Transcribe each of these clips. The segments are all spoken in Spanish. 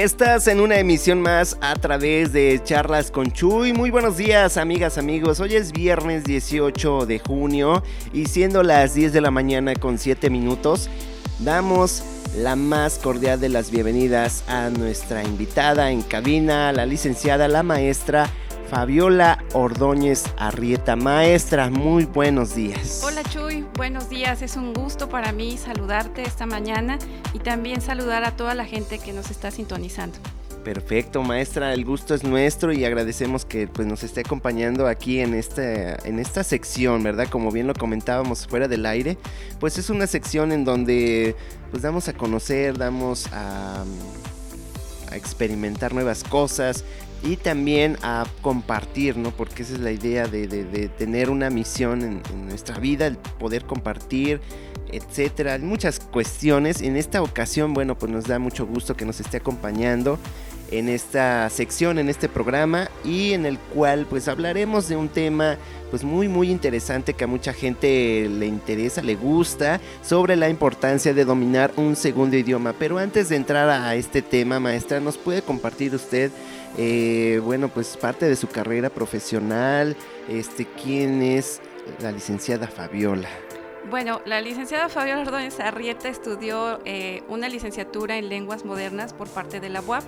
Estás en una emisión más a través de Charlas con Chuy. Muy buenos días, amigas, amigos. Hoy es viernes 18 de junio y siendo las 10 de la mañana con 7 minutos, damos la más cordial de las bienvenidas a nuestra invitada en cabina, la licenciada, la maestra Fabiola Ordóñez Arrieta. Maestra, muy buenos días. Hola Chuy, buenos días. Es un gusto para mí saludarte esta mañana y también saludar a toda la gente que nos está sintonizando. Perfecto, maestra, el gusto es nuestro y agradecemos que pues, nos esté acompañando aquí en esta, en esta sección, ¿verdad? Como bien lo comentábamos fuera del aire, pues es una sección en donde pues damos a conocer, damos a, a experimentar nuevas cosas, y también a compartir, ¿no? Porque esa es la idea de, tener una misión en, nuestra vida, el poder compartir, etcétera. Muchas cuestiones. En esta ocasión, bueno, pues nos da mucho gusto que nos esté acompañando en esta sección, en este programa y en el cual pues hablaremos de un tema pues muy muy interesante que a mucha gente le interesa, le gusta, sobre la importancia de dominar un segundo idioma. Pero antes de entrar a este tema, maestra, ¿nos puede compartir usted eh, bueno, pues parte de su carrera profesional, este, ¿quién es la licenciada Fabiola? Bueno, la licenciada Fabiola Ordóñez Arrieta estudió eh, una licenciatura en lenguas modernas por parte de la UAP.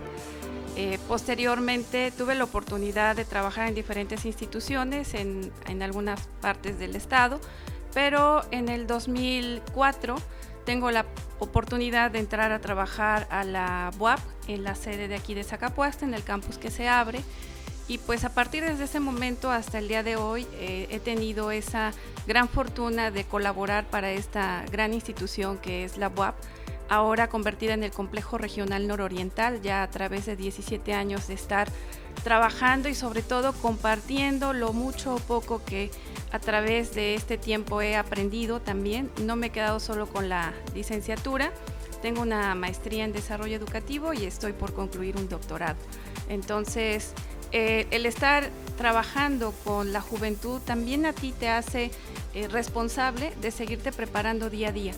Eh, posteriormente tuve la oportunidad de trabajar en diferentes instituciones en, en algunas partes del estado, pero en el 2004 tengo la oportunidad de entrar a trabajar a la UAP en la sede de aquí de Zacapuasta, en el campus que se abre. Y pues a partir de ese momento hasta el día de hoy eh, he tenido esa gran fortuna de colaborar para esta gran institución que es la UAP, ahora convertida en el Complejo Regional Nororiental, ya a través de 17 años de estar trabajando y sobre todo compartiendo lo mucho o poco que a través de este tiempo he aprendido también. No me he quedado solo con la licenciatura, tengo una maestría en desarrollo educativo y estoy por concluir un doctorado. Entonces, eh, el estar trabajando con la juventud también a ti te hace eh, responsable de seguirte preparando día a día,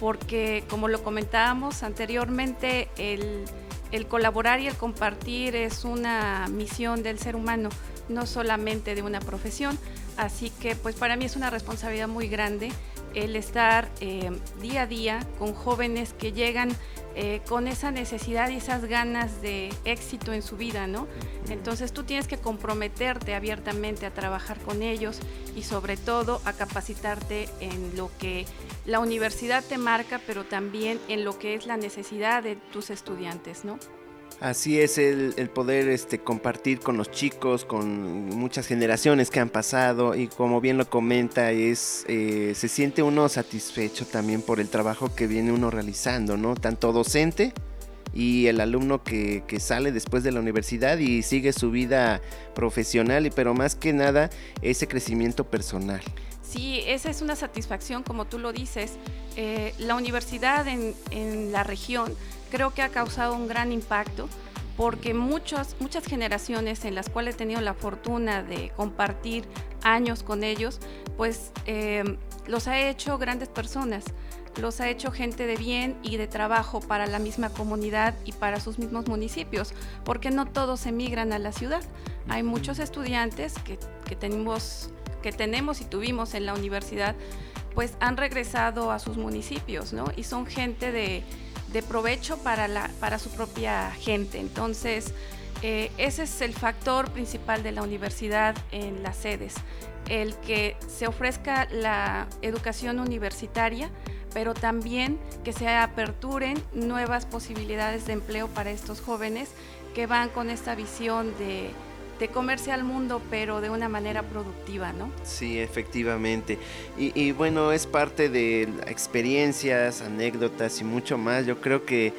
porque como lo comentábamos anteriormente, el, el colaborar y el compartir es una misión del ser humano, no solamente de una profesión. Así que pues para mí es una responsabilidad muy grande el estar eh, día a día con jóvenes que llegan eh, con esa necesidad y esas ganas de éxito en su vida, ¿no? Entonces tú tienes que comprometerte abiertamente a trabajar con ellos y sobre todo a capacitarte en lo que la universidad te marca, pero también en lo que es la necesidad de tus estudiantes, ¿no? Así es el, poder este, compartir con los chicos, con muchas generaciones que han pasado y como bien lo comenta, es, eh, se siente uno satisfecho también por el trabajo que viene uno realizando, ¿no? Tanto docente y el alumno que, que, sale después de la universidad y sigue su vida profesional, pero más que nada ese crecimiento personal. Sí, esa es una satisfacción, como tú lo dices. Eh, la universidad en, en la región creo que ha causado un gran impacto porque muchas, muchas generaciones en las cuales he tenido la fortuna de compartir años con ellos, pues eh, los ha hecho grandes personas, los ha hecho gente de bien y de trabajo para la misma comunidad y para sus mismos municipios, porque no todos emigran a la ciudad. Hay muchos estudiantes que, que tenemos, que tenemos y tuvimos en la universidad, pues han regresado a sus municipios, ¿no? Y son gente de provecho para, la, para su propia gente. Entonces, eh, ese es el factor principal de la universidad en las sedes, el que se ofrezca la educación universitaria, pero también que se aperturen nuevas posibilidades de empleo para estos jóvenes que van con esta visión de de comerse al mundo, pero de una manera productiva, ¿no? Sí, efectivamente. Y, bueno, es parte de experiencias, anécdotas y mucho más. Yo creo que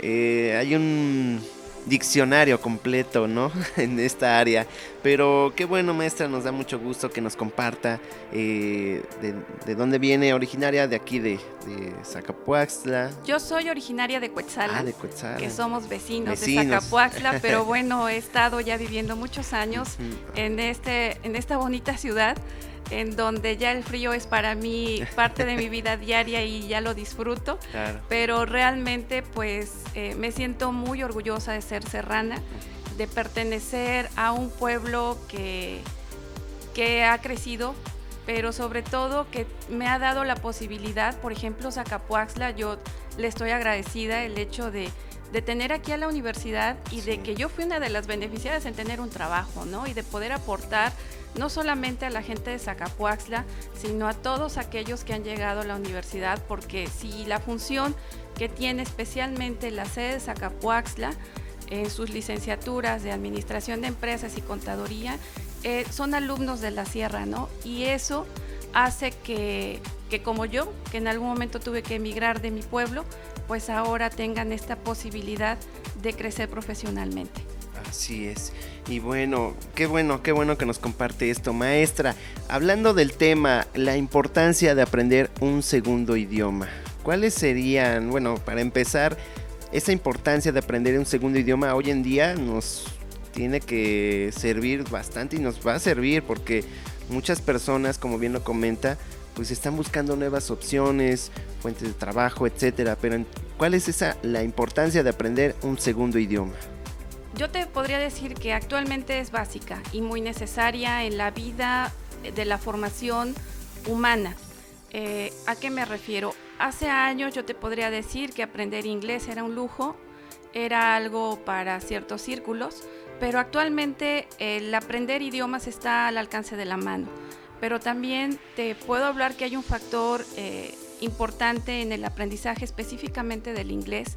eh, hay un diccionario completo, ¿no? en esta área. Pero qué bueno, maestra, nos da mucho gusto que nos comparta eh, de, dónde viene, originaria de aquí de, de Zacapuaxtla. Yo soy originaria de Cuetzala, ah, que somos vecinos, de Zacapuaxtla, pero bueno, he estado ya viviendo muchos años en, este, en esta bonita ciudad. En donde ya el frío es para mí parte de mi vida diaria y ya lo disfruto. Pero realmente pues eh, me siento muy orgullosa de ser serrana, de pertenecer a un pueblo que, que ha crecido, pero sobre todo que me ha dado la posibilidad, por ejemplo, Zacapuaxla, yo le estoy agradecida el hecho de de tener aquí a la universidad y de que yo fui una de las beneficiadas en tener un trabajo, ¿no? Y de poder aportar no solamente a la gente de Zacapuaxla, sino a todos aquellos que han llegado a la universidad, porque si la función que tiene especialmente la sede de Zacapuaxla en sus licenciaturas de Administración de Empresas y Contaduría, eh, son alumnos de la Sierra, ¿no? Y eso hace que, que como yo, que en algún momento tuve que emigrar de mi pueblo, pues ahora tengan esta posibilidad de crecer profesionalmente. Así es. Y bueno, qué bueno, qué bueno que nos comparte esto, maestra. Hablando del tema, la importancia de aprender un segundo idioma. ¿Cuáles serían, bueno, para empezar, esa importancia de aprender un segundo idioma hoy en día nos tiene que servir bastante y nos va a servir porque muchas personas, como bien lo comenta, pues están buscando nuevas opciones, fuentes de trabajo, etcétera. Pero ¿cuál es esa la importancia de aprender un segundo idioma? Yo te podría decir que actualmente es básica y muy necesaria en la vida de la formación humana. Eh, ¿A qué me refiero? Hace años yo te podría decir que aprender inglés era un lujo, era algo para ciertos círculos, pero actualmente el aprender idiomas está al alcance de la mano pero también te puedo hablar que hay un factor eh, importante en el aprendizaje específicamente del inglés,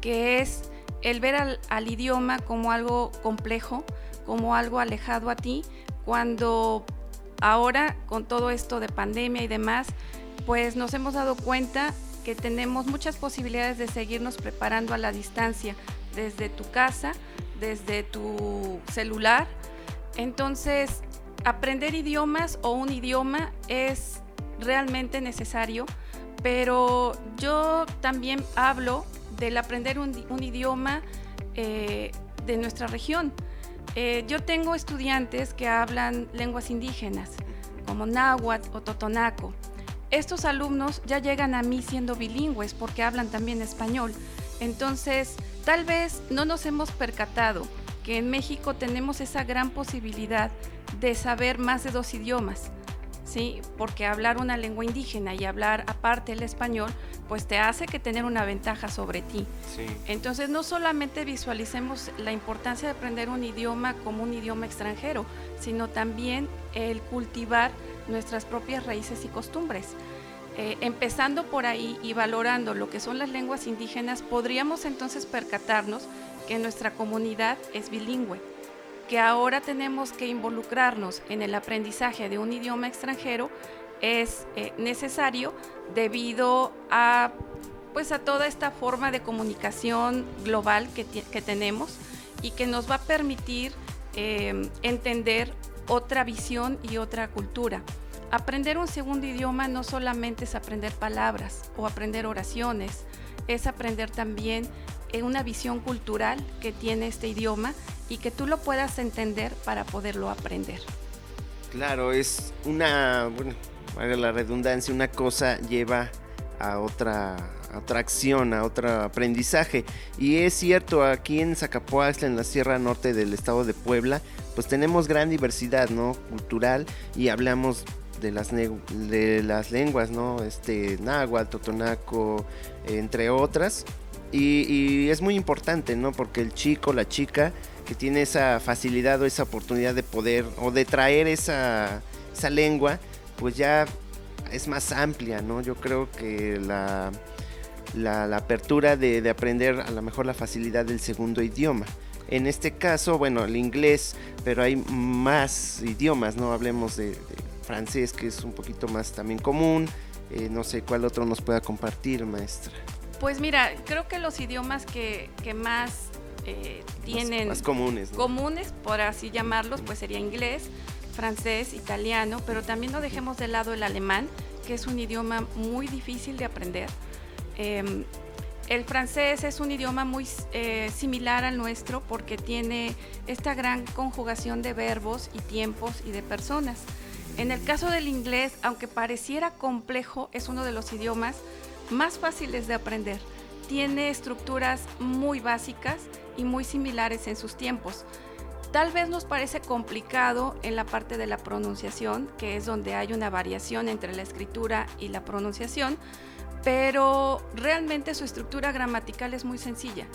que es el ver al, idioma como algo complejo, como algo alejado a ti, cuando ahora con todo esto de pandemia y demás, pues nos hemos dado cuenta que tenemos muchas posibilidades de seguirnos preparando a la distancia, desde tu casa, desde tu celular. Entonces, aprender idiomas o un idioma es realmente necesario, pero yo también hablo del aprender un, idioma eh, de nuestra región. Eh, yo tengo estudiantes que hablan lenguas indígenas, como náhuatl o totonaco. Estos alumnos ya llegan a mí siendo bilingües porque hablan también español. Entonces, tal vez no nos hemos percatado que en México tenemos esa gran posibilidad de saber más de dos idiomas, ¿sí? Porque hablar una lengua indígena y hablar aparte el español, pues te hace que tener una ventaja sobre ti. Entonces, no solamente visualicemos la importancia de aprender un idioma como un idioma extranjero, sino también el cultivar nuestras propias raíces y costumbres. Eh, empezando por ahí y valorando lo que son las lenguas indígenas, podríamos entonces percatarnos que nuestra comunidad es bilingüe, que ahora tenemos que involucrarnos en el aprendizaje de un idioma extranjero es eh, necesario debido a pues a toda esta forma de comunicación global que, tenemos y que nos va a permitir eh, entender otra visión y otra cultura. Aprender un segundo idioma no solamente es aprender palabras o aprender oraciones, es aprender también una visión cultural que tiene este idioma y que tú lo puedas entender para poderlo aprender. Claro, es una, bueno, la redundancia, una cosa lleva a otra, otra acción, a otro aprendizaje. Y es cierto, aquí en Zacapoaxtla, en la Sierra Norte del estado de Puebla, pues tenemos gran diversidad, ¿no? Cultural y hablamos de las, de las lenguas, ¿no? Este, náhuatl, totonaco, entre otras. Y, es muy importante, ¿no? Porque el chico, la chica que tiene esa facilidad o esa oportunidad de poder o de traer esa, esa lengua, pues ya es más amplia, ¿no? Yo creo que la, la, apertura de, aprender a lo mejor la facilidad del segundo idioma. En este caso, bueno, el inglés, pero hay más idiomas, ¿no? Hablemos de, francés, que es un poquito más también común. Eh, no sé cuál otro nos pueda compartir, maestra. Pues mira, creo que los idiomas que, más eh, tienen... Más, comunes. Comunes, por así llamarlos, pues sería inglés, francés, italiano, pero también no dejemos de lado el alemán, que es un idioma muy difícil de aprender. Em, el francés es un idioma muy eh, similar al nuestro porque tiene esta gran conjugación de verbos y tiempos y de personas. En el caso del inglés, aunque pareciera complejo, es uno de los idiomas más fáciles de aprender. Tiene estructuras muy básicas y muy similares en sus tiempos. Tal vez nos parece complicado en la parte de la pronunciación, que es donde hay una variación entre la escritura y la pronunciación, pero realmente su estructura gramatical es muy sencilla.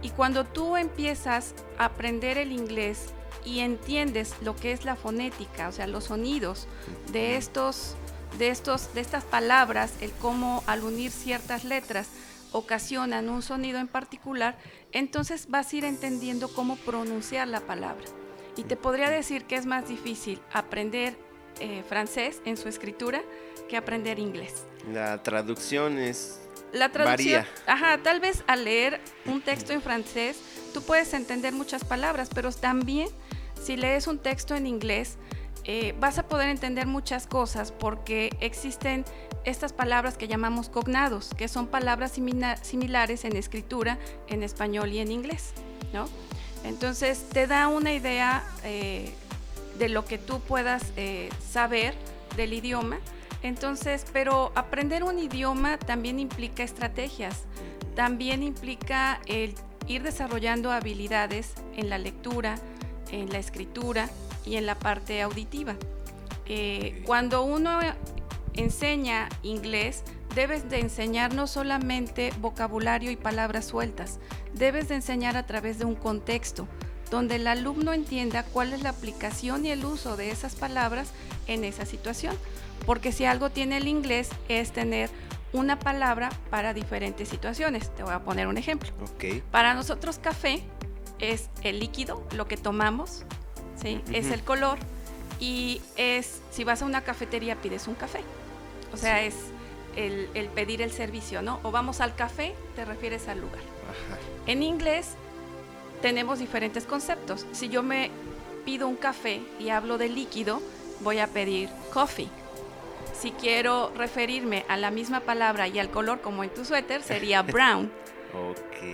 Y cuando tú empiezas a aprender el inglés y entiendes lo que es la fonética, o sea, los sonidos de estos de estos de estas palabras, el cómo al unir ciertas letras ocasionan un sonido en particular, entonces vas a ir entendiendo cómo pronunciar la palabra. Y te podría decir que es más difícil aprender eh, francés en su escritura que aprender inglés. La traducción es... La traducción, ajá, tal vez al leer un texto en francés, tú puedes entender muchas palabras, pero también si lees un texto en inglés, eh, vas a poder entender muchas cosas porque existen estas palabras que llamamos cognados, que son palabras similares en escritura en español y en inglés, ¿no? Entonces te da una idea eh, de lo que tú puedas eh, saber del idioma. Entonces, pero aprender un idioma también implica estrategias, también implica el ir desarrollando habilidades en la lectura, en la escritura y en la parte auditiva. Eh, cuando uno enseña inglés, debes de enseñar no solamente vocabulario y palabras sueltas, debes de enseñar a través de un contexto donde el alumno entienda cuál es la aplicación y el uso de esas palabras en esa situación. Porque si algo tiene el inglés es tener una palabra para diferentes situaciones. Te voy a poner un ejemplo. Para nosotros café es el líquido, lo que tomamos, ¿sí? es el color y es, si vas a una cafetería pides un café. O sea, es el, pedir el servicio, ¿no? O vamos al café, te refieres al lugar. En inglés tenemos diferentes conceptos. Si yo me pido un café y hablo de líquido, voy a pedir coffee. Si quiero referirme a la misma palabra y al color como en tu suéter, sería brown.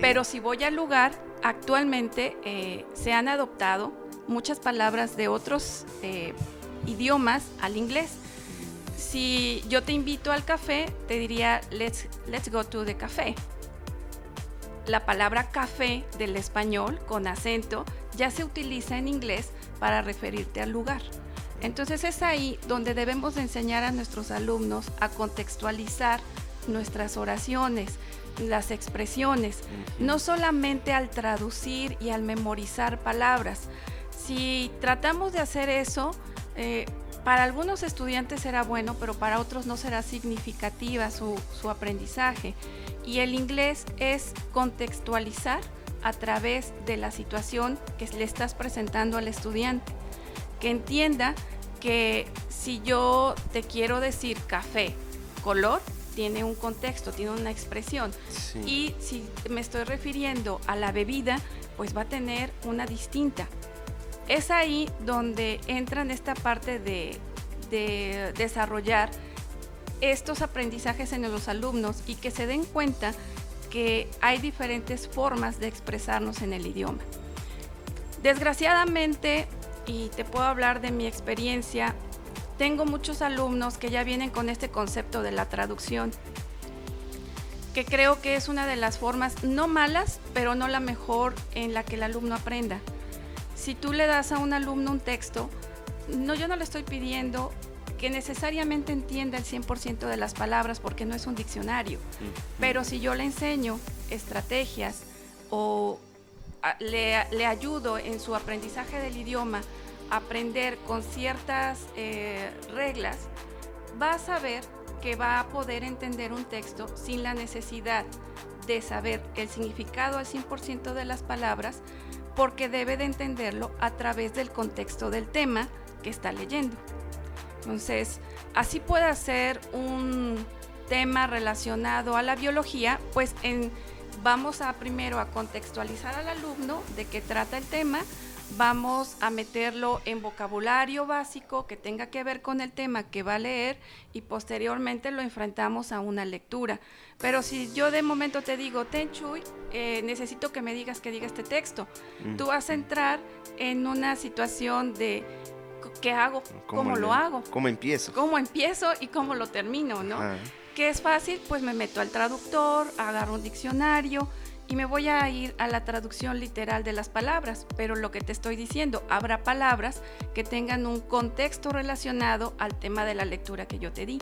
Pero si voy al lugar, actualmente eh, se han adoptado muchas palabras de otros eh, idiomas al inglés. Si yo te invito al café, te diría let's, let's go to the café la palabra café del español con acento ya se utiliza en inglés para referirte al lugar. Entonces es ahí donde debemos enseñar a nuestros alumnos a contextualizar nuestras oraciones, las expresiones, no solamente al traducir y al memorizar palabras. Si tratamos de hacer eso, eh, para algunos estudiantes será bueno, pero para otros no será significativa su, su aprendizaje. Y el inglés es contextualizar a través de la situación que le estás presentando al estudiante. Que entienda que si yo te quiero decir café, color, tiene un contexto, tiene una expresión. Y si me estoy refiriendo a la bebida, pues va a tener una distinta. Es ahí donde entra en esta parte de, de desarrollar estos aprendizajes en los alumnos y que se den cuenta que hay diferentes formas de expresarnos en el idioma. Desgraciadamente, y te puedo hablar de mi experiencia, tengo muchos alumnos que ya vienen con este concepto de la traducción, que creo que es una de las formas no malas, pero no la mejor en la que el alumno aprenda si tú le das a un alumno un texto, no, yo no le estoy pidiendo que necesariamente entienda el 100% de las palabras porque no es un diccionario. Pero si yo le enseño estrategias o le, ayudo en su aprendizaje del idioma a aprender con ciertas eh, reglas, va a saber que va a poder entender un texto sin la necesidad de saber el significado al 100% de las palabras, porque debe de entenderlo a través del contexto del tema que está leyendo. Entonces, así puede ser un tema relacionado a la biología, pues vamos a primero a contextualizar al alumno de qué trata el tema, vamos a meterlo en vocabulario básico que tenga que ver con el tema que va a leer y posteriormente lo enfrentamos a una lectura. Pero si yo de momento te digo, Ten eh, necesito que me digas que diga este texto, tú vas a entrar en una situación de ¿qué hago? ¿Cómo, lo hago? ¿Cómo empiezo? ¿Cómo empiezo y cómo lo termino, no? ¿Qué es fácil? Pues me meto al traductor, agarro un diccionario, y me voy a ir a la traducción literal de las palabras, pero lo que te estoy diciendo, habrá palabras que tengan un contexto relacionado al tema de la lectura que yo te di.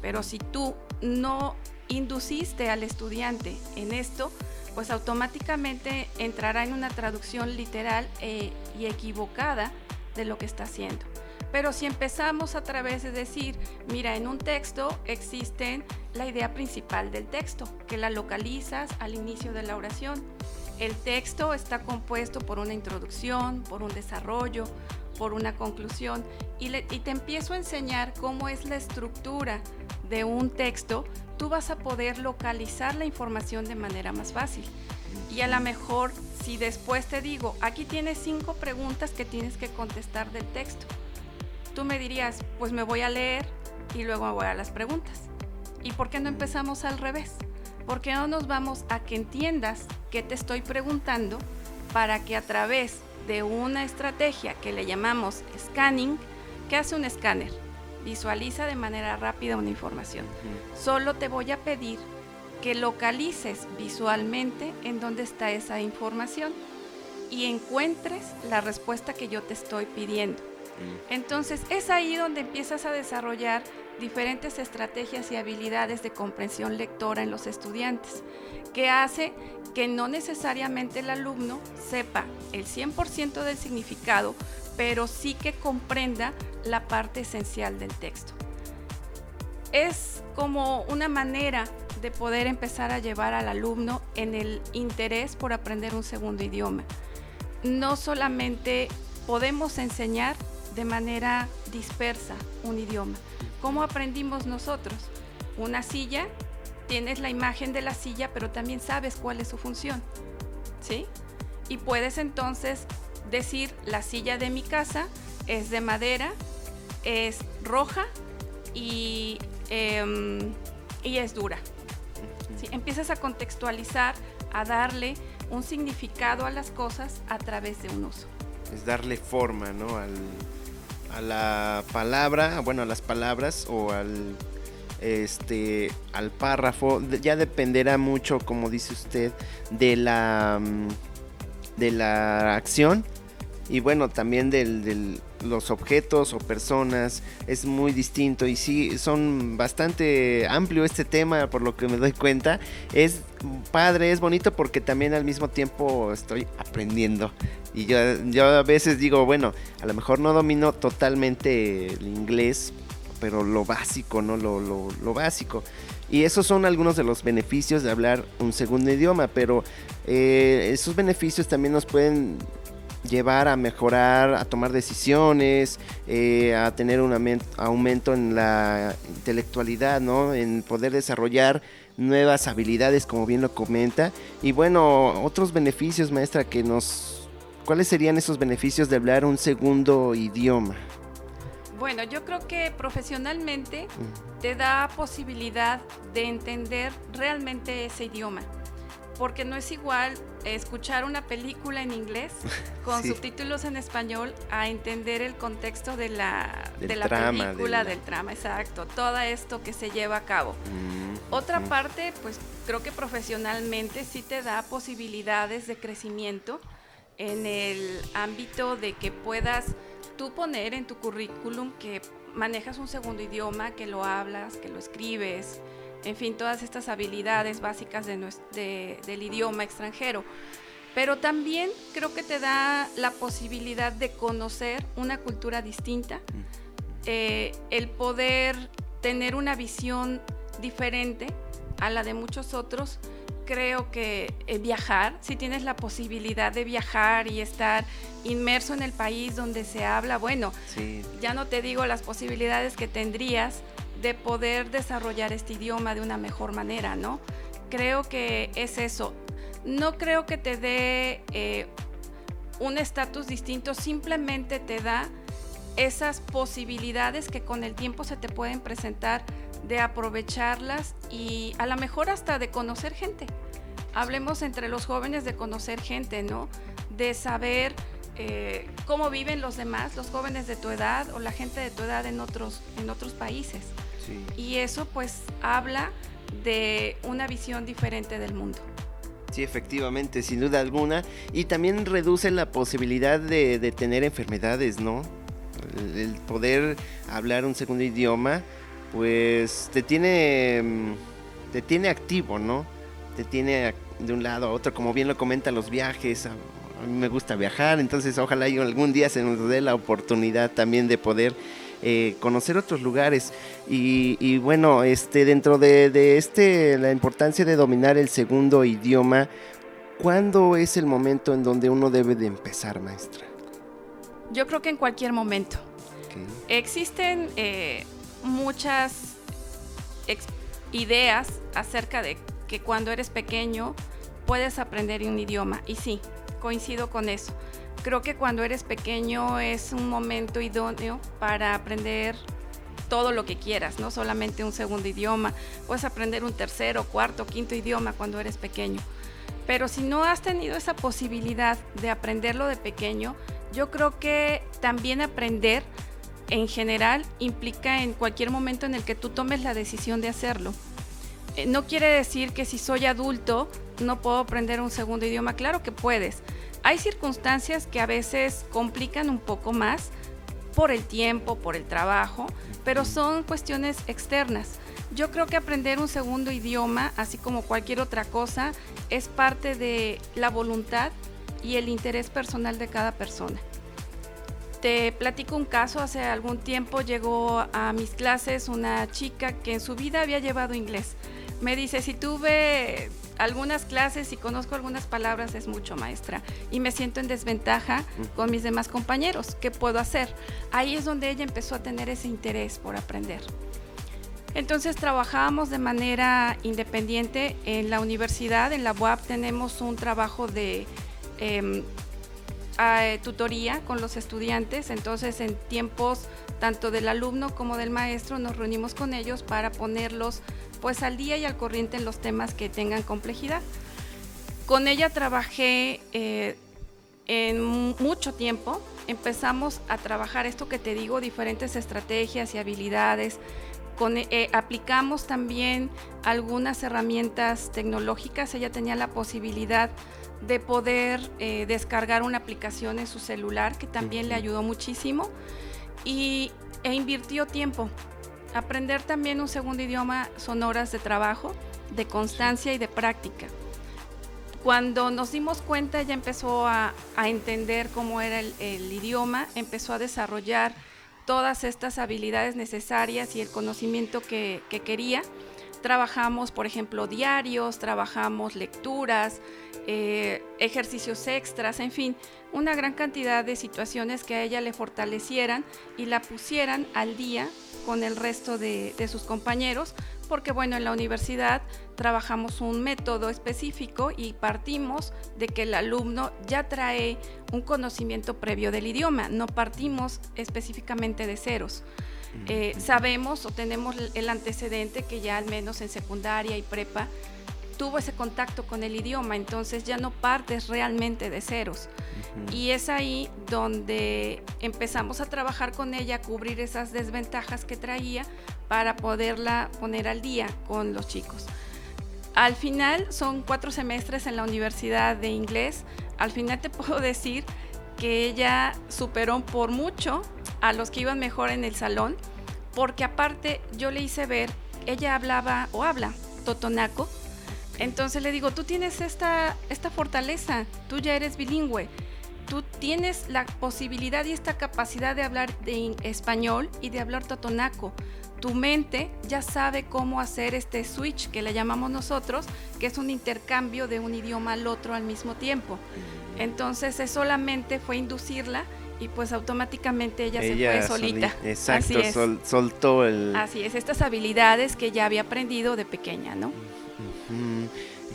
Pero si tú no induciste al estudiante en esto, pues automáticamente entrará en una traducción literal eh, y equivocada de lo que está haciendo. Pero si empezamos a través de decir, mira, en un texto existen la idea principal del texto, que la localizas al inicio de la oración. El texto está compuesto por una introducción, por un desarrollo, por una conclusión y, te empiezo a enseñar cómo es la estructura de un texto, tú vas a poder localizar la información de manera más fácil. Y a lo mejor si después te digo, aquí tienes cinco preguntas que tienes que contestar del texto, tú me dirías, pues me voy a leer y luego me voy a las preguntas. ¿Y por qué no empezamos al revés? ¿Por qué no nos vamos a que entiendas qué te estoy preguntando para que a través de una estrategia que le llamamos scanning, ¿qué hace un escáner? Visualiza de manera rápida una información. Solo te voy a pedir que localices visualmente en dónde está esa información y encuentres la respuesta que yo te estoy pidiendo. Entonces es ahí donde empiezas a desarrollar diferentes estrategias y habilidades de comprensión lectora en los estudiantes, que hace que no necesariamente el alumno sepa el 100% del significado, pero sí que comprenda la parte esencial del texto. Es como una manera de poder empezar a llevar al alumno en el interés por aprender un segundo idioma. No solamente podemos enseñar de manera dispersa un idioma. ¿Cómo aprendimos nosotros? Una silla, tienes la imagen de la silla, pero también sabes cuál es su función. ¿Sí? Y puedes entonces decir, la silla de mi casa es de madera, es roja y, em, y es dura. ¿Sí? Empiezas a contextualizar, a darle un significado a las cosas a través de un uso. Es darle forma, ¿no? Al, a la palabra, bueno, a las palabras o al este al párrafo. Ya dependerá mucho como dice usted de la mm, de la acción y bueno también de los objetos o personas. Es muy distinto y sí son bastante amplio este tema por lo que me doy cuenta. Es padre es bonito porque también al mismo tiempo estoy aprendiendo y yo, yo a veces digo, bueno, a lo mejor no domino totalmente el inglés, pero lo básico, ¿no? Lo, lo, básico. Y esos son algunos de los beneficios de hablar un segundo idioma, pero eh, esos beneficios también nos pueden llevar a mejorar, a tomar decisiones, eh, a tener un aumento en la intelectualidad, ¿no? En poder desarrollar nuevas habilidades, como bien lo comenta. Y bueno, otros beneficios, maestra, que nos ¿Cuáles serían esos beneficios de hablar un segundo idioma? Bueno, yo creo que profesionalmente te da posibilidad de entender realmente ese idioma, porque no es igual escuchar una película en inglés con subtítulos en español a entender el contexto de la, de la película, del trama, exacto, todo esto que se lleva a cabo. Mm, Otra parte, pues creo que profesionalmente sí te da posibilidades de crecimiento en el ámbito de que puedas tú poner en tu currículum que manejas un segundo idioma, que lo hablas, que lo escribes, en fin, todas estas habilidades básicas de del idioma extranjero. Pero también creo que te da la posibilidad de conocer una cultura distinta, eh, el poder tener una visión diferente a la de muchos otros. Creo que eh, viajar, si tienes la posibilidad de viajar y estar inmerso en el país donde se habla, bueno, ya no te digo las posibilidades que tendrías de poder desarrollar este idioma de una mejor manera, ¿no? Creo que es eso. No creo que te dé eh, un estatus distinto, simplemente te da esas posibilidades que con el tiempo se te pueden presentar de aprovecharlas y a lo mejor hasta de conocer gente. Hablemos entre los jóvenes de conocer gente, ¿no? De saber eh, cómo viven los demás, los jóvenes de tu edad o la gente de tu edad en otros, en otros países. Y eso pues habla de una visión diferente del mundo. Sí, efectivamente, sin duda alguna. Y también reduce la posibilidad de, tener enfermedades, ¿no? El, poder hablar un segundo idioma, pues te tiene, mm, te tiene activo, ¿no? Te tiene de un lado a otro, como bien lo comenta los viajes. A, mí me gusta viajar, entonces ojalá algún día se nos dé la oportunidad también de poder eh, conocer otros lugares. Y, bueno, este, dentro de, este, la importancia de dominar el segundo idioma, ¿cuándo es el momento en donde uno debe de empezar, maestra? Yo creo que en cualquier momento. Existen eh, muchas ideas acerca de que cuando eres pequeño puedes aprender un idioma. Y sí, coincido con eso creo que cuando eres pequeño es un momento idóneo para aprender todo lo que quieras, no solamente un segundo idioma, puedes aprender un tercero, cuarto, quinto idioma cuando eres pequeño. Pero si no has tenido esa posibilidad de aprenderlo de pequeño, yo creo que también aprender en general implica en cualquier momento en el que tú tomes la decisión de hacerlo. Eh, no quiere decir que si soy adulto no puedo aprender un segundo idioma, claro que puedes, hay circunstancias que a veces complican un poco más por el tiempo, por el trabajo, pero son cuestiones externas. Yo creo que aprender un segundo idioma, así como cualquier otra cosa, es parte de la voluntad y el interés personal de cada persona. Te platico un caso, hace algún tiempo llegó a mis clases una chica que en su vida había llevado inglés. Me dice, si tuve algunas clases y conozco algunas palabras es mucho, maestra. Y me siento en desventaja con mis demás compañeros. ¿Qué puedo hacer? Ahí es donde ella empezó a tener ese interés por aprender. Entonces trabajábamos de manera independiente en la universidad, en la UAP tenemos un trabajo de em, tutoría con los estudiantes, entonces en tiempos tanto del alumno como del maestro nos reunimos con ellos para ponerlos pues al día y al corriente en los temas que tengan complejidad. Con ella trabajé eh, en mucho tiempo, empezamos a trabajar esto que te digo, diferentes estrategias y habilidades. Con, eh, aplicamos también algunas herramientas tecnológicas. Ella tenía la posibilidad de poder eh, descargar una aplicación en su celular que también le ayudó muchísimo y, e invirtió tiempo. Aprender también un segundo idioma son horas de trabajo, de constancia y de práctica. Cuando nos dimos cuenta, ella empezó a, entender cómo era el, idioma, empezó a desarrollar todas estas habilidades necesarias y el conocimiento que, quería. Trabajamos, por ejemplo, diarios, trabajamos lecturas, eh, ejercicios extras, en fin, una gran cantidad de situaciones que a ella le fortalecieran y la pusieran al día con el resto de, sus compañeros, porque bueno, en la universidad trabajamos un método específico y partimos de que el alumno ya trae un conocimiento previo del idioma, no partimos específicamente de ceros. Eh, sabemos o tenemos el antecedente que ya al menos en secundaria y prepa tuvo ese contacto con el idioma, entonces ya no partes realmente de ceros. Y es ahí donde empezamos a trabajar con ella, a cubrir esas desventajas que traía para poderla poner al día con los chicos. Al final son cuatro semestres en la Universidad de Inglés. Al final te puedo decir que ella superó por mucho a los que iban mejor en el salón, porque aparte yo le hice ver, ella hablaba o habla totonaco, entonces le digo, tú tienes esta, esta fortaleza, tú ya eres bilingüe, tú tienes la posibilidad y esta capacidad de hablar de español y de hablar totonaco. Tu mente ya sabe cómo hacer este switch que le llamamos nosotros, que es un intercambio de un idioma al otro al mismo tiempo. Entonces es solamente fue inducirla y pues automáticamente ella, se fue solita. exacto, soltó el... Así es, estas habilidades que ya había aprendido de pequeña, ¿no?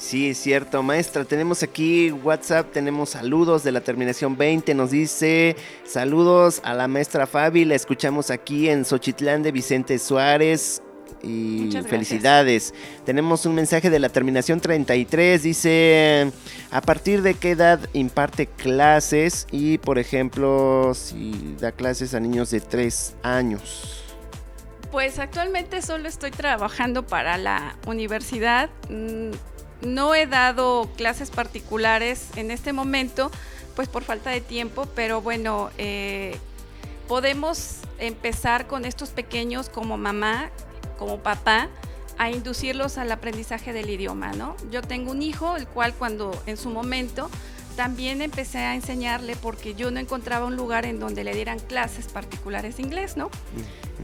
Sí, es cierto, maestra. Tenemos aquí WhatsApp, tenemos saludos de la terminación 20. Nos dice saludos a la maestra Fabi. La escuchamos aquí en Xochitlán de Vicente Suárez. y felicidades. Tenemos un mensaje de la terminación 33, dice, ¿a partir de qué edad imparte clases? Y, por ejemplo, si da clases a niños de 3 años. Pues actualmente solo estoy trabajando para la universidad. No he dado clases particulares en este momento, pues por falta de tiempo, pero bueno, eh, podemos empezar con estos pequeños como mamá, como papá, a inducirlos al aprendizaje del idioma, ¿no? Yo tengo un hijo, el cual cuando en su momento también empecé a enseñarle porque yo no encontraba un lugar en donde le dieran clases particulares de inglés, ¿no?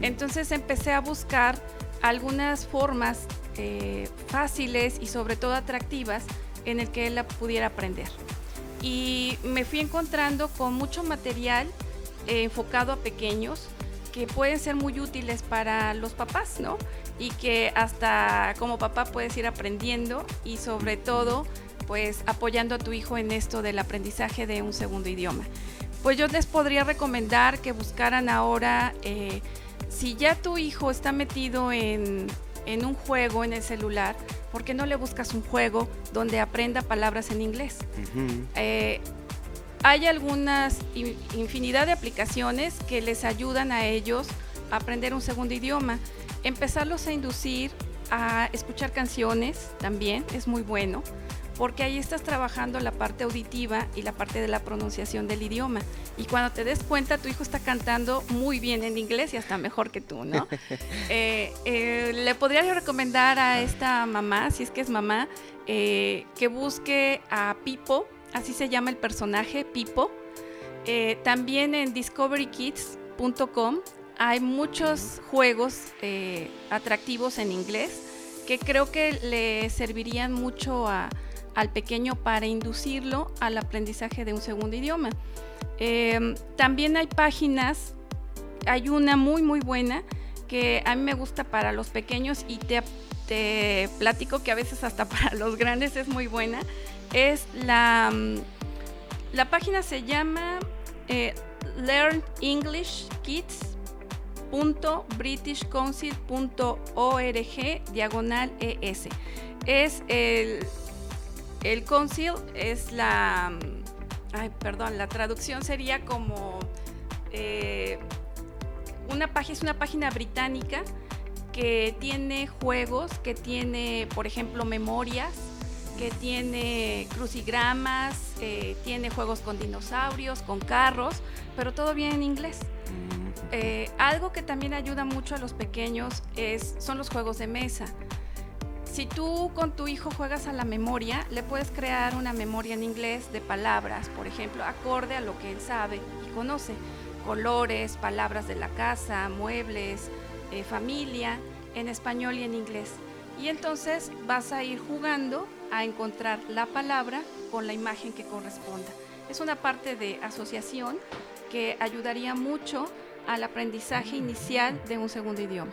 Entonces empecé a buscar algunas formas eh, fáciles y sobre todo atractivas en el que él la pudiera aprender. Y me fui encontrando con mucho material eh, enfocado a pequeños que pueden ser muy útiles para los papás, ¿no? Y que hasta como papá puedes ir aprendiendo y sobre todo pues apoyando a tu hijo en esto del aprendizaje de un segundo idioma. Pues yo les podría recomendar que buscaran ahora, eh, si ya tu hijo está metido en, un juego en el celular, ¿por qué no le buscas un juego donde aprenda palabras en inglés? Eh, hay algunas infinidad de aplicaciones que les ayudan a ellos a aprender un segundo idioma. Empezarlos a inducir a escuchar canciones también es muy bueno porque ahí estás trabajando la parte auditiva y la parte de la pronunciación del idioma. Y cuando te des cuenta, tu hijo está cantando muy bien en inglés y hasta mejor que tú, ¿no? Eh, eh, le podría yo recomendar a esta mamá, si es que es mamá, eh, que busque a Pipo, así se llama el personaje, Pipo. también en discoverykids.com hay muchos juegos atractivos en inglés que creo que le servirían mucho al pequeño para inducirlo al aprendizaje de un segundo idioma. Em, también hay páginas, hay una muy muy buena que a mí me gusta para los pequeños y te, platico que a veces hasta para los grandes es muy buena. Es la, la página se llama eh, learnenglishkids.britishcouncil.org diagonal ES. Es el el council es la, ay, perdón, la traducción sería como eh, una página, es una página británica que tiene juegos, que tiene, por ejemplo, memorias, que tiene crucigramas, eh, tiene juegos con dinosaurios, con carros, pero todo bien en inglés. Eh, algo que también ayuda mucho a los pequeños es, son los juegos de mesa. Si tú con tu hijo juegas a la memoria, le puedes crear una memoria en inglés de palabras, por ejemplo, acorde a lo que él sabe y conoce. Colores, palabras de la casa, muebles, eh, familia, en español y en inglés. Y entonces vas a ir jugando a encontrar la palabra con la imagen que corresponda. Es una parte de asociación que ayudaría mucho al aprendizaje inicial de un segundo idioma.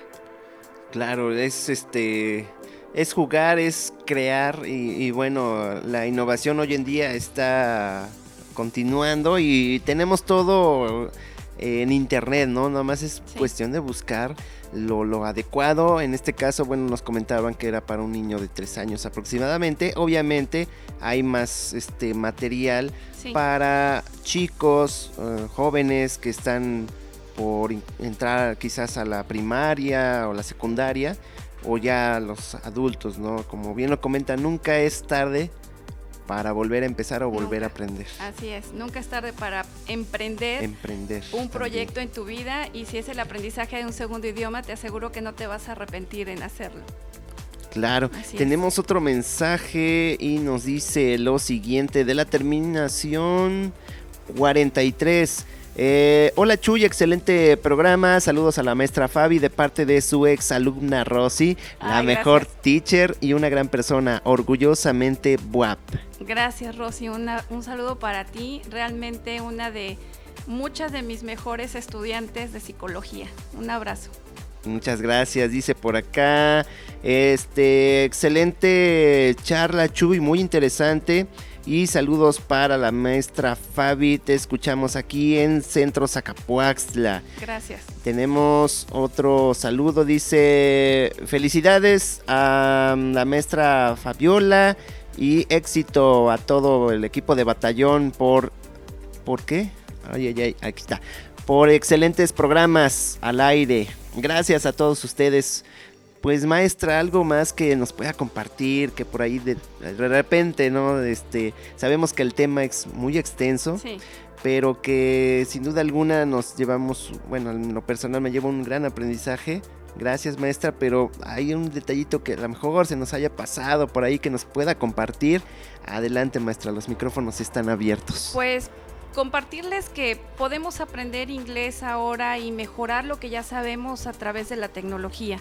Claro, es este es jugar, es crear y, bueno, la innovación hoy en día está continuando y tenemos todo en internet, ¿no? Nada más es cuestión de buscar lo, adecuado. En este caso, bueno, nos comentaban que era para un niño de tres años aproximadamente. Obviamente hay más este material para chicos, eh, jóvenes que están por entrar quizás a la primaria o la secundaria o ya los adultos, ¿no? Como bien lo comenta, nunca es tarde para volver a empezar o volver a aprender. Así es, nunca es tarde para emprender, emprender un proyecto en tu vida y si es el aprendizaje de un segundo idioma, te aseguro que no te vas a arrepentir en hacerlo. Claro, tenemos otro mensaje y nos dice lo siguiente de la terminación 43. Eh, hola Chuy, excelente programa. Saludos a la maestra Fabi de parte de su ex alumna Rosy, la mejor teacher y una gran persona, orgullosamente WAP. Gracias Rosy, un saludo para ti, realmente una de muchas de mis mejores estudiantes de psicología. Un abrazo. Muchas gracias, dice por acá. Este, excelente charla, Chuy, muy interesante. Y saludos para la maestra Fabi. Te escuchamos aquí en Centro Zacapuaxtla. Gracias. Tenemos otro saludo. Dice: Felicidades a la maestra Fabiola y éxito a todo el equipo de batallón por. ¿Por qué? Ay, ay, ay, aquí está. Por excelentes programas al aire. Gracias a todos ustedes. Pues maestra, algo más que nos pueda compartir, que por ahí de, repente, ¿no? Este, sabemos que el tema es muy extenso, pero que sin duda alguna nos llevamos, bueno, en lo personal me llevo un gran aprendizaje. Gracias maestra, pero hay un detallito que a lo mejor se nos haya pasado por ahí que nos pueda compartir. Adelante maestra, los micrófonos están abiertos. Pues compartirles que podemos aprender inglés ahora y mejorar lo que ya sabemos a través de la tecnología.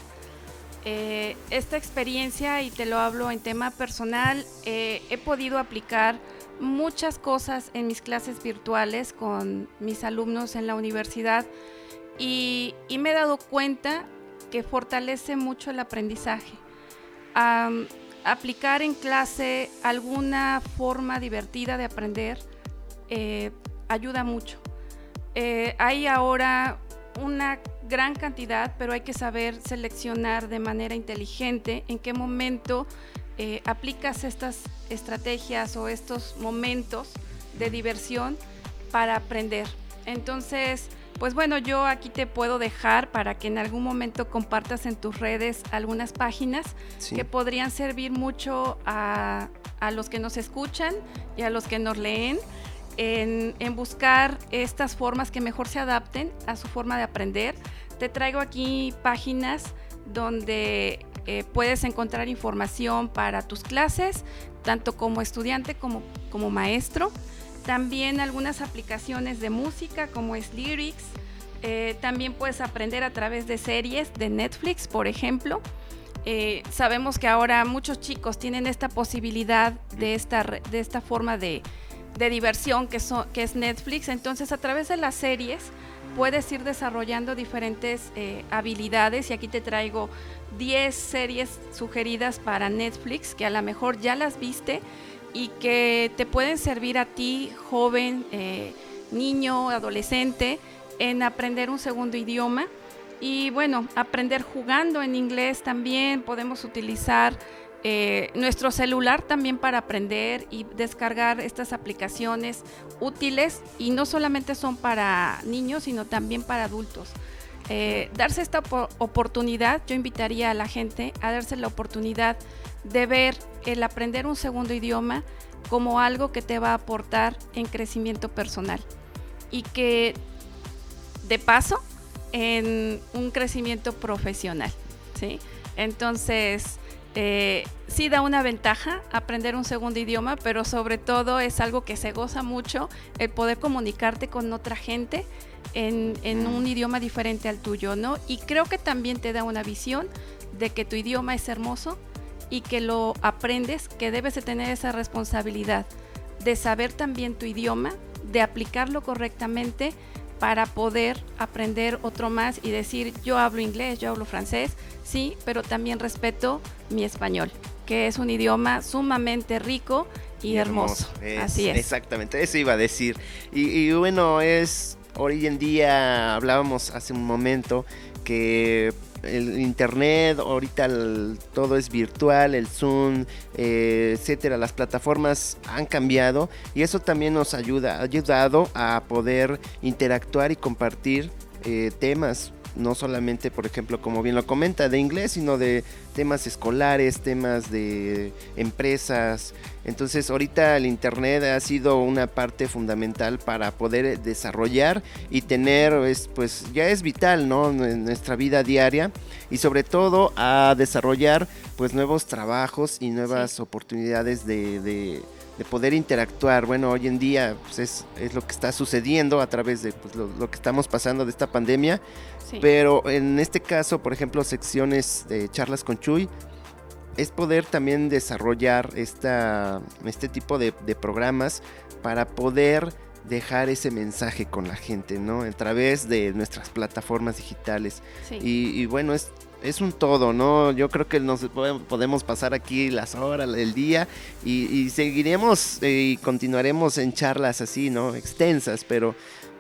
Eh, esta experiencia, y te lo hablo en tema personal, eh, he podido aplicar muchas cosas en mis clases virtuales con mis alumnos en la universidad y, me he dado cuenta que fortalece mucho el aprendizaje. aplicar en clase alguna forma divertida de aprender eh, ayuda mucho. hay ahora una gran cantidad, pero hay que saber seleccionar de manera inteligente en qué momento eh, aplicas estas estrategias o estos momentos de diversión para aprender. Entonces, pues bueno, yo aquí te puedo dejar para que en algún momento compartas en tus redes algunas páginas que podrían servir mucho a, a los que nos escuchan y a los que nos leen en, buscar estas formas que mejor se adapten a su forma de aprender. Te traigo aquí páginas donde eh, puedes encontrar información para tus clases, tanto como estudiante como, como maestro. También algunas aplicaciones de música como es Lyrics. Eh, también puedes aprender a través de series de Netflix, por ejemplo. Eh, sabemos que ahora muchos chicos tienen esta posibilidad de esta, de esta forma de, de diversión que, que es Netflix. Entonces a través de las series puedes ir desarrollando diferentes eh, habilidades y aquí te traigo 10 series sugeridas para Netflix que a lo mejor ya las viste y que te pueden servir a ti, joven, eh, niño, adolescente, en aprender un segundo idioma. Y bueno, aprender jugando en inglés también podemos utilizar eh, nuestro celular también para aprender y descargar estas aplicaciones útiles y no solamente son para niños, sino también para adultos. Eh, darse esta oportunidad, yo invitaría a la gente a darse la oportunidad de ver el aprender un segundo idioma como algo que te va a aportar en crecimiento personal y que de paso en un crecimiento profesional. ¿sí? Entonces, eh, sí da una ventaja aprender un segundo idioma, pero sobre todo es algo que se goza mucho el poder comunicarte con otra gente en, un idioma diferente al tuyo, ¿no? Y creo que también te da una visión de que tu idioma es hermoso y que lo aprendes, que debes de tener esa responsabilidad de saber también tu idioma, de aplicarlo correctamente para poder aprender otro más y decir yo hablo inglés, yo hablo francés, sí, pero también respeto mi español, que es un idioma sumamente rico y, hermoso. Así es. Exactamente, eso iba a decir. Y, bueno, es hoy en día hablábamos hace un momento que el internet, ahorita todo es virtual, el Zoom, eh, etcétera, las plataformas han cambiado y eso también nos ayuda, ha ayudado a poder interactuar y compartir eh, temas no solamente, por ejemplo, como bien lo comenta, de inglés, sino de temas escolares, temas de empresas. Entonces, ahorita el Internet ha sido una parte fundamental para poder desarrollar y tener, pues ya es vital, ¿no? En nuestra vida diaria y sobre todo a desarrollar, pues, nuevos trabajos y nuevas oportunidades de de poder interactuar. Bueno, hoy en día pues, es, es, lo que está sucediendo a través de pues, lo, que estamos pasando de esta pandemia. Pero en este caso, por ejemplo, secciones de charlas con Chuy, es poder también desarrollar esta, este tipo de, de programas para poder dejar ese mensaje con la gente, ¿no? A través de nuestras plataformas digitales. Y, bueno, es, es un todo, ¿no? Yo creo que nos podemos pasar aquí las horas, el día y, seguiremos eh, y continuaremos en charlas así, ¿no? Extensas, pero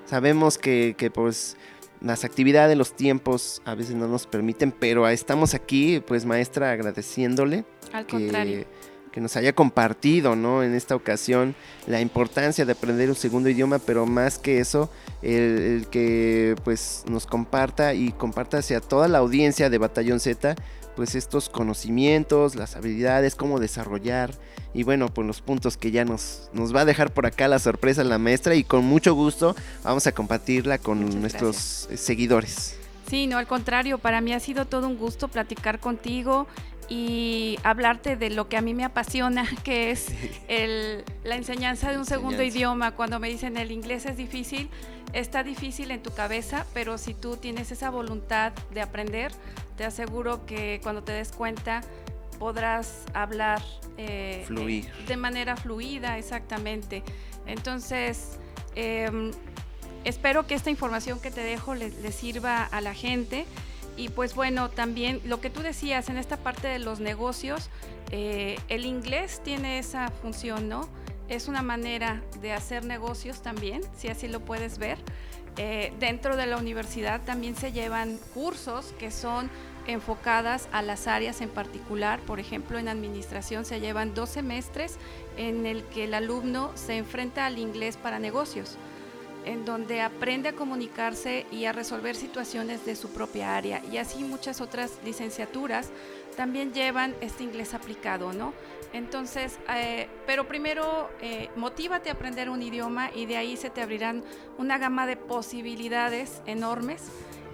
sabemos que, que pues las actividades, los tiempos a veces no nos permiten, pero estamos aquí, pues maestra, agradeciéndole. Al contrario que nos haya compartido, ¿no? En esta ocasión, la importancia de aprender un segundo idioma, pero más que eso, el, que pues nos comparta y comparta hacia toda la audiencia de Batallón Z, pues estos conocimientos, las habilidades, cómo desarrollar y bueno, pues los puntos que ya nos, nos va a dejar por acá la sorpresa la maestra y con mucho gusto vamos a compartirla con nuestros seguidores. Sí, no, al contrario, para mí ha sido todo un gusto platicar contigo y hablarte de lo que a mí me apasiona, que es la enseñanza de un segundo idioma. Cuando me dicen el inglés es difícil, está difícil en tu cabeza, pero si tú tienes esa voluntad de aprender, te aseguro que cuando te des cuenta podrás hablar eh, de manera fluida, exactamente. Entonces, em, espero que esta información que te dejo le sirva a la gente y pues bueno, también lo que tú decías en esta parte de los negocios, eh, el inglés tiene esa función, ¿no? Es una manera de hacer negocios también, si así lo puedes ver. Eh, dentro de la universidad también se llevan cursos que son enfocadas a las áreas en particular. Por ejemplo, en administración se llevan dos semestres en el que el alumno se enfrenta al inglés para negocios en donde aprende a comunicarse y a resolver situaciones de su propia área. Y así muchas otras licenciaturas también llevan este inglés aplicado, ¿no? Entonces, eh, pero primero eh, motívate a aprender un idioma y de ahí se te abrirán una gama de posibilidades enormes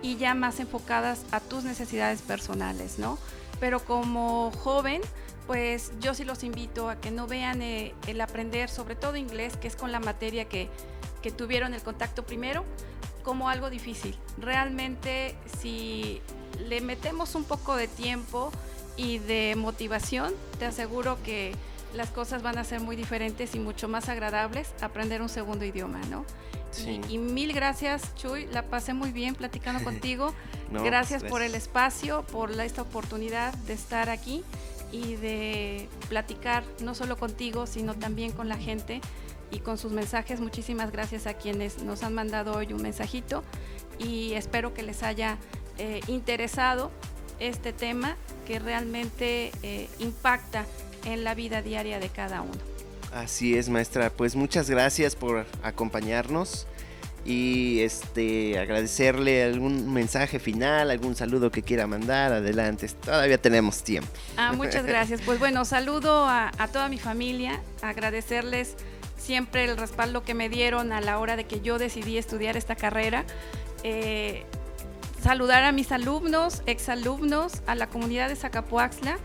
y ya más enfocadas a tus necesidades personales, ¿no? Pero como joven, pues yo sí los invito a que no vean eh, el aprender, sobre todo inglés, que es con la materia que que tuvieron el contacto primero como algo difícil. Realmente si le metemos un poco de tiempo y de motivación, te aseguro que las cosas van a ser muy diferentes y mucho más agradables aprender un segundo idioma, ¿no? Sí. Y, mil gracias, Chuy. La pasé muy bien platicando contigo. gracias, por el espacio, por esta oportunidad de estar aquí y de platicar no solo contigo, sino también con la gente y con sus mensajes. Muchísimas gracias a quienes nos han mandado hoy un mensajito y espero que les haya eh, interesado este tema que realmente eh, impacta en la vida diaria de cada uno. Así es, maestra. Pues muchas gracias por acompañarnos y este agradecerle algún mensaje final, algún saludo que quiera mandar, adelante, todavía tenemos tiempo. Ah, muchas gracias. Pues bueno, saludo a, a toda mi familia, agradecerles siempre el respaldo que me dieron a la hora de que yo decidí estudiar esta carrera. Eh, saludar a mis alumnos, exalumnos, a la comunidad de Zacapuaxla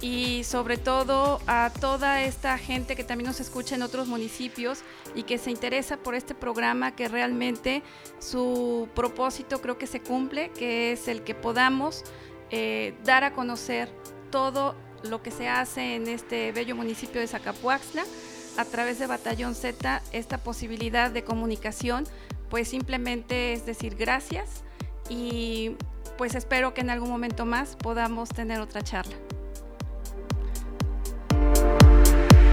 y sobre todo a toda esta gente que también nos escucha en otros municipios y que se interesa por este programa que realmente su propósito creo que se cumple, que es el que podamos eh, dar a conocer todo lo que se hace en este bello municipio de Zacapuaxla a través de Batallón Z esta posibilidad de comunicación, pues simplemente es decir gracias y pues espero que en algún momento más podamos tener otra charla.